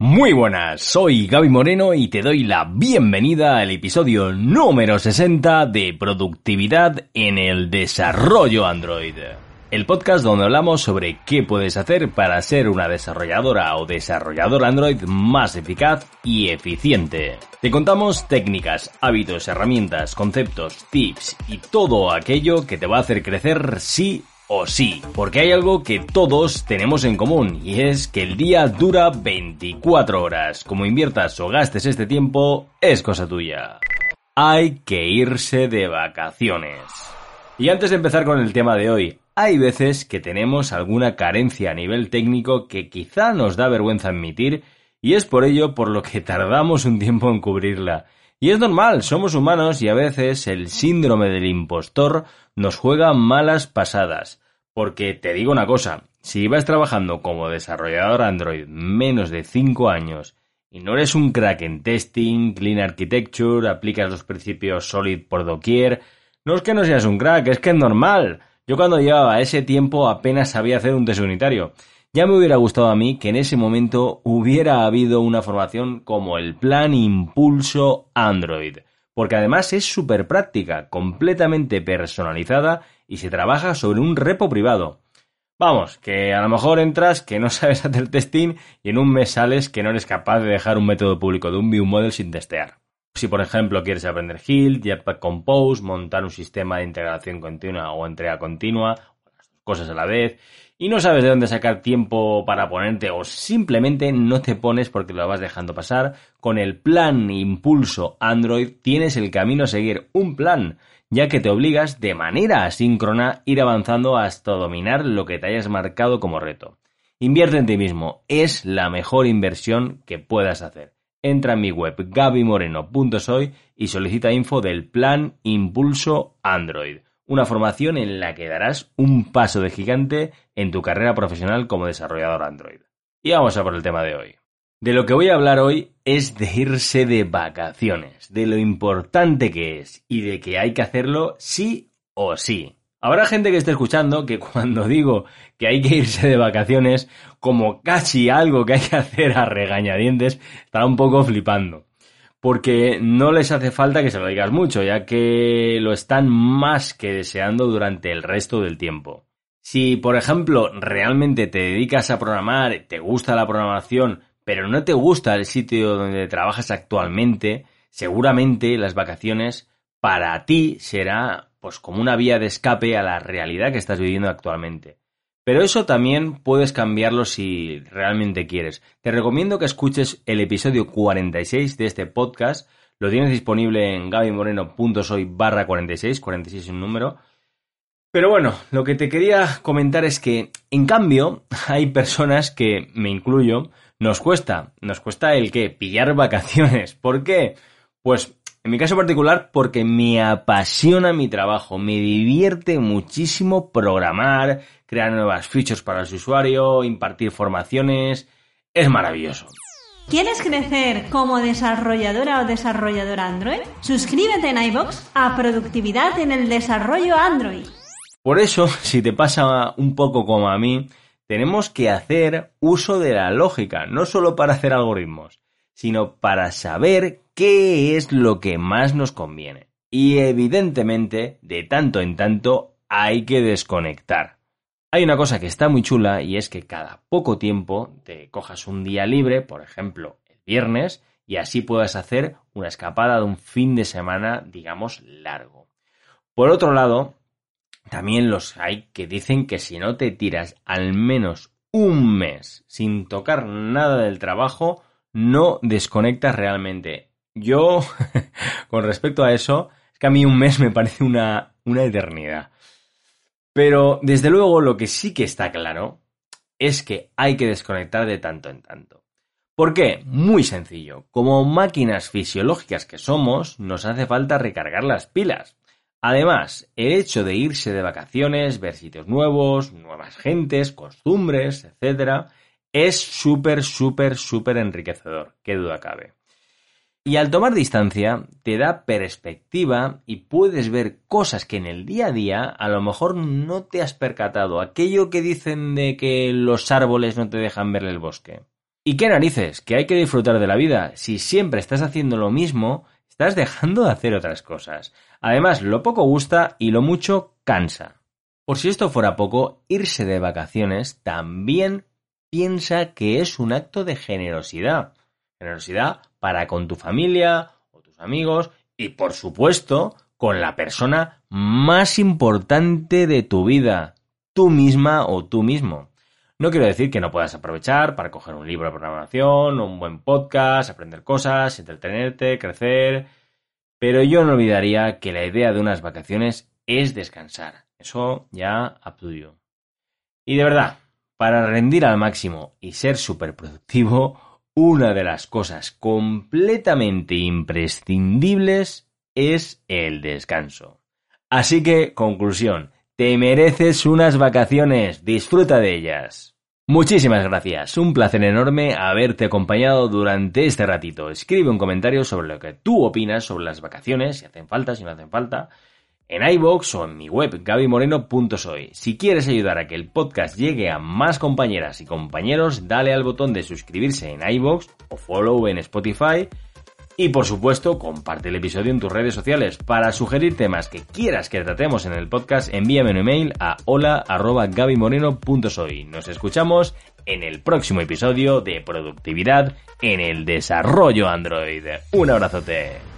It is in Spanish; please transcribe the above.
Muy buenas, soy Gaby Moreno y te doy la bienvenida al episodio número 60 de Productividad en el Desarrollo Android. El podcast donde hablamos sobre qué puedes hacer para ser una desarrolladora o desarrollador Android más eficaz y eficiente. Te contamos técnicas, hábitos, herramientas, conceptos, tips y todo aquello que te va a hacer crecer sí o sí, porque hay algo que todos tenemos en común y es que el día dura 24 horas. Como inviertas o gastes este tiempo, es cosa tuya. Hay que irse de vacaciones. Y antes de empezar con el tema de hoy, hay veces que tenemos alguna carencia a nivel técnico que quizá nos da vergüenza admitir y es por ello por lo que tardamos un tiempo en cubrirla. Y es normal, somos humanos y a veces el síndrome del impostor nos juega malas pasadas. Porque te digo una cosa, si vas trabajando como desarrollador Android menos de 5 años y no eres un crack en testing, clean architecture, aplicas los principios solid por doquier, no es que no seas un crack, es que es normal. Yo cuando llevaba ese tiempo apenas sabía hacer un test unitario. Ya me hubiera gustado a mí que en ese momento hubiera habido una formación como el Plan Impulso Android, porque además es súper práctica, completamente personalizada y se trabaja sobre un repo privado. Vamos, que a lo mejor entras que no sabes hacer testing y en un mes sales que no eres capaz de dejar un método público de un view model sin testear. Si por ejemplo quieres aprender Hill, Jetpack Compose, montar un sistema de integración continua o entrega continua, cosas a la vez, y no sabes de dónde sacar tiempo para ponerte o simplemente no te pones porque lo vas dejando pasar, con el plan Impulso Android tienes el camino a seguir, un plan, ya que te obligas de manera asíncrona ir avanzando hasta dominar lo que te hayas marcado como reto. Invierte en ti mismo, es la mejor inversión que puedas hacer. Entra en mi web gabimoreno.soy y solicita info del plan Impulso Android una formación en la que darás un paso de gigante en tu carrera profesional como desarrollador Android. Y vamos a por el tema de hoy. De lo que voy a hablar hoy es de irse de vacaciones, de lo importante que es y de que hay que hacerlo sí o sí. Habrá gente que esté escuchando que cuando digo que hay que irse de vacaciones como casi algo que hay que hacer a regañadientes, estará un poco flipando porque no les hace falta que se lo digas mucho, ya que lo están más que deseando durante el resto del tiempo. Si, por ejemplo, realmente te dedicas a programar, te gusta la programación, pero no te gusta el sitio donde trabajas actualmente, seguramente las vacaciones para ti será pues como una vía de escape a la realidad que estás viviendo actualmente. Pero eso también puedes cambiarlo si realmente quieres. Te recomiendo que escuches el episodio 46 de este podcast. Lo tienes disponible en gabymoreno.soy barra 46, 46 es un número. Pero bueno, lo que te quería comentar es que, en cambio, hay personas que, me incluyo, nos cuesta, nos cuesta el que pillar vacaciones. ¿Por qué? Pues en mi caso particular, porque me apasiona mi trabajo, me divierte muchísimo programar, crear nuevas features para el usuario, impartir formaciones. Es maravilloso. ¿Quieres crecer como desarrolladora o desarrollador Android? Suscríbete en iBox a Productividad en el Desarrollo Android. Por eso, si te pasa un poco como a mí, tenemos que hacer uso de la lógica, no solo para hacer algoritmos, sino para saber qué es lo que más nos conviene. Y evidentemente, de tanto en tanto, hay que desconectar. Hay una cosa que está muy chula y es que cada poco tiempo te cojas un día libre, por ejemplo, el viernes, y así puedas hacer una escapada de un fin de semana, digamos, largo. Por otro lado, también los hay que dicen que si no te tiras al menos un mes sin tocar nada del trabajo, no desconectas realmente. Yo, con respecto a eso, es que a mí un mes me parece una, una eternidad. Pero, desde luego, lo que sí que está claro es que hay que desconectar de tanto en tanto. ¿Por qué? Muy sencillo. Como máquinas fisiológicas que somos, nos hace falta recargar las pilas. Además, el hecho de irse de vacaciones, ver sitios nuevos, nuevas gentes, costumbres, etc., es súper, súper, súper enriquecedor, qué duda cabe. Y al tomar distancia te da perspectiva y puedes ver cosas que en el día a día a lo mejor no te has percatado. Aquello que dicen de que los árboles no te dejan ver el bosque. ¿Y qué narices? Que hay que disfrutar de la vida. Si siempre estás haciendo lo mismo, estás dejando de hacer otras cosas. Además, lo poco gusta y lo mucho cansa. Por si esto fuera poco, irse de vacaciones también piensa que es un acto de generosidad. Generosidad para con tu familia o tus amigos y, por supuesto, con la persona más importante de tu vida, tú misma o tú mismo. No quiero decir que no puedas aprovechar para coger un libro de programación, un buen podcast, aprender cosas, entretenerte, crecer, pero yo no olvidaría que la idea de unas vacaciones es descansar. Eso ya up Y de verdad, para rendir al máximo y ser súper productivo, una de las cosas completamente imprescindibles es el descanso. Así que, conclusión, te mereces unas vacaciones, disfruta de ellas. Muchísimas gracias, un placer enorme haberte acompañado durante este ratito. Escribe un comentario sobre lo que tú opinas sobre las vacaciones, si hacen falta, si no hacen falta, en iVoox o en mi web gabimoreno.soy. Si quieres ayudar a que el podcast llegue a más compañeras y compañeros, dale al botón de suscribirse en iVoox o follow en Spotify y por supuesto, comparte el episodio en tus redes sociales. Para sugerir temas que quieras que tratemos en el podcast, envíame un email a hola.gabimoreno.soy. Nos escuchamos en el próximo episodio de Productividad en el Desarrollo Android. Un abrazote.